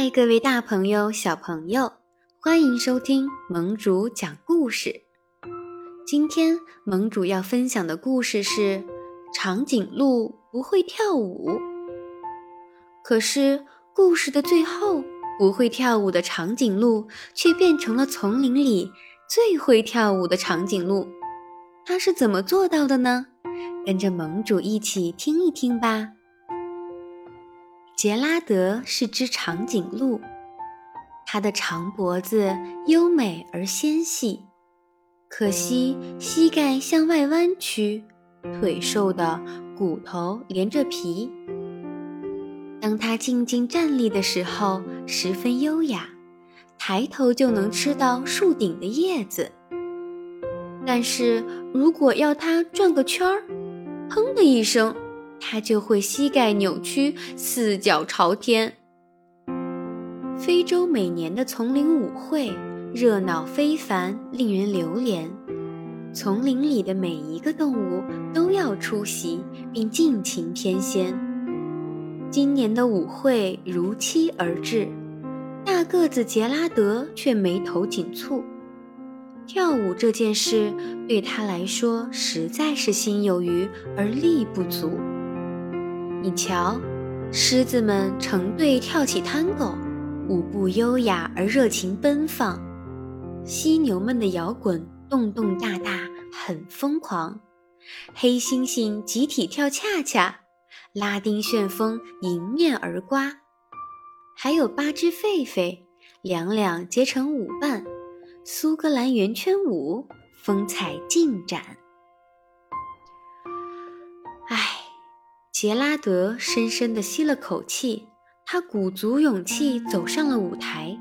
嗨，各位大朋友、小朋友，欢迎收听盟主讲故事。今天盟主要分享的故事是长颈鹿不会跳舞。可是故事的最后，不会跳舞的长颈鹿却变成了丛林里最会跳舞的长颈鹿。它是怎么做到的呢？跟着盟主一起听一听吧。杰拉德是只长颈鹿，它的长脖子优美而纤细，可惜膝盖向外弯曲，腿瘦的骨头连着皮。当它静静站立的时候，十分优雅，抬头就能吃到树顶的叶子。但是如果要它转个圈儿，砰的一声。他就会膝盖扭曲，四脚朝天。非洲每年的丛林舞会热闹非凡，令人流连。丛林里的每一个动物都要出席，并尽情翩跹。今年的舞会如期而至，大个子杰拉德却眉头紧蹙。跳舞这件事对他来说实在是心有余而力不足。你瞧，狮子们成对跳起探戈，舞步优雅而热情奔放；犀牛们的摇滚动动大大，很疯狂；黑猩猩集体跳恰恰，拉丁旋风迎面而刮；还有八只狒狒，两两结成舞伴，苏格兰圆圈舞，风采尽展。杰拉德深深地吸了口气，他鼓足勇气走上了舞台。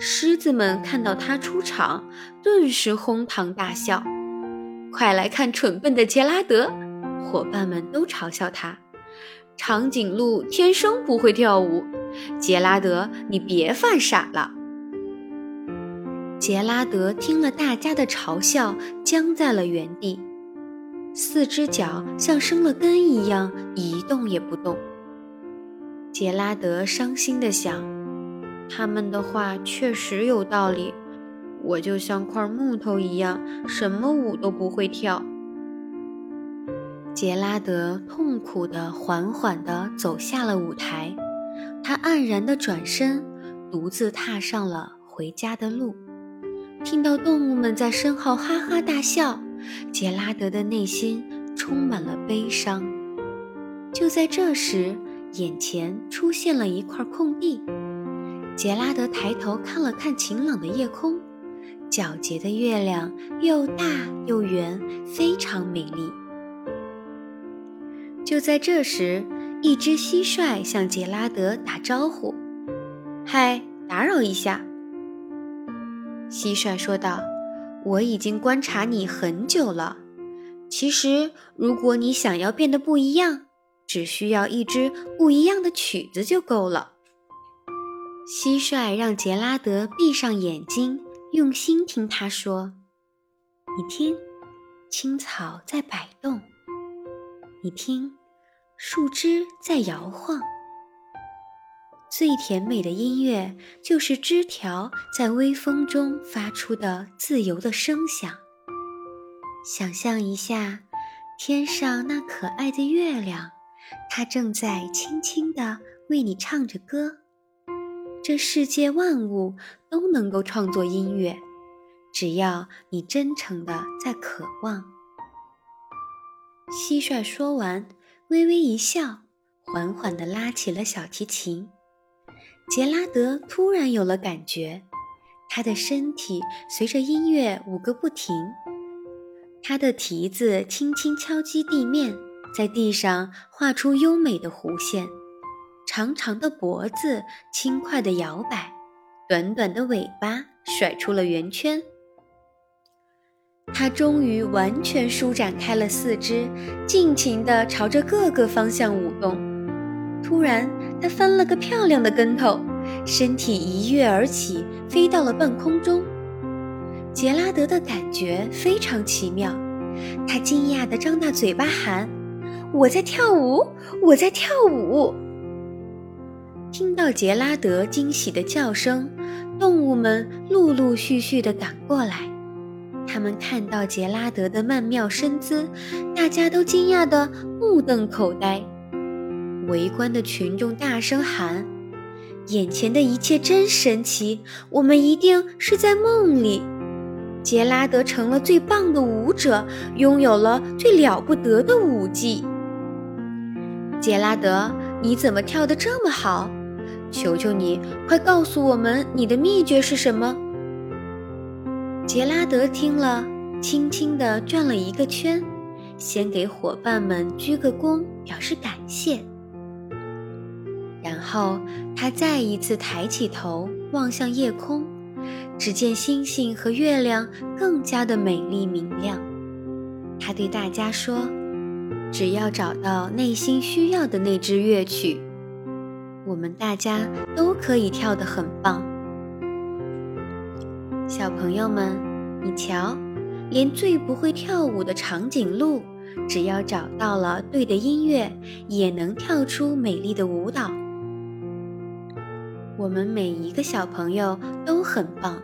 狮子们看到他出场，顿时哄堂大笑。快来看蠢笨的杰拉德！伙伴们都嘲笑他：长颈鹿天生不会跳舞。杰拉德，你别犯傻了。杰拉德听了大家的嘲笑，僵在了原地。四只脚像生了根一样一动也不动。杰拉德伤心地想：“他们的话确实有道理，我就像块木头一样，什么舞都不会跳。”杰拉德痛苦地、缓缓地走下了舞台，他黯然地转身，独自踏上了回家的路。听到动物们在身后哈哈大笑。杰拉德的内心充满了悲伤。就在这时，眼前出现了一块空地。杰拉德抬头看了看晴朗的夜空，皎洁的月亮又大又圆，非常美丽。就在这时，一只蟋蟀向杰拉德打招呼：“嗨，打扰一下。”蟋蟀说道。我已经观察你很久了。其实，如果你想要变得不一样，只需要一支不一样的曲子就够了。蟋蟀让杰拉德闭上眼睛，用心听他说：“你听，青草在摆动；你听，树枝在摇晃。”最甜美的音乐，就是枝条在微风中发出的自由的声响。想象一下，天上那可爱的月亮，它正在轻轻地为你唱着歌。这世界万物都能够创作音乐，只要你真诚地在渴望。蟋蟀说完，微微一笑，缓缓地拉起了小提琴。杰拉德突然有了感觉，他的身体随着音乐舞个不停。他的蹄子轻轻敲击地面，在地上画出优美的弧线；长长的脖子轻快地摇摆，短短的尾巴甩出了圆圈。他终于完全舒展开了四肢，尽情地朝着各个方向舞动。突然，他翻了个漂亮的跟头，身体一跃而起，飞到了半空中。杰拉德的感觉非常奇妙，他惊讶地张大嘴巴喊：“我在跳舞，我在跳舞！”听到杰拉德惊喜的叫声，动物们陆陆续续地赶过来。他们看到杰拉德的曼妙身姿，大家都惊讶得目瞪口呆。围观的群众大声喊：“眼前的一切真神奇！我们一定是在梦里。杰拉德成了最棒的舞者，拥有了最了不得的舞技。杰拉德，你怎么跳得这么好？求求你，快告诉我们你的秘诀是什么！”杰拉德听了，轻轻地转了一个圈，先给伙伴们鞠个躬，表示感谢。后他再一次抬起头望向夜空，只见星星和月亮更加的美丽明亮。他对大家说：“只要找到内心需要的那支乐曲，我们大家都可以跳得很棒。”小朋友们，你瞧，连最不会跳舞的长颈鹿，只要找到了对的音乐，也能跳出美丽的舞蹈。我们每一个小朋友都很棒，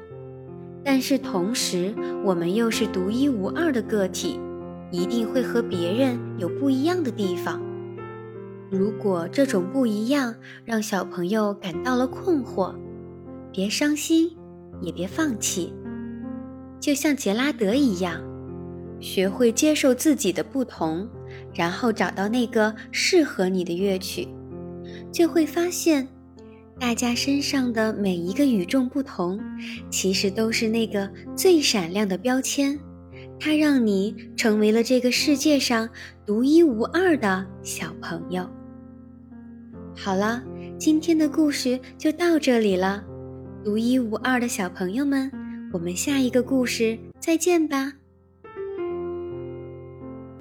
但是同时，我们又是独一无二的个体，一定会和别人有不一样的地方。如果这种不一样让小朋友感到了困惑，别伤心。也别放弃，就像杰拉德一样，学会接受自己的不同，然后找到那个适合你的乐曲，就会发现，大家身上的每一个与众不同，其实都是那个最闪亮的标签，它让你成为了这个世界上独一无二的小朋友。好了，今天的故事就到这里了。独一无二的小朋友们，我们下一个故事再见吧。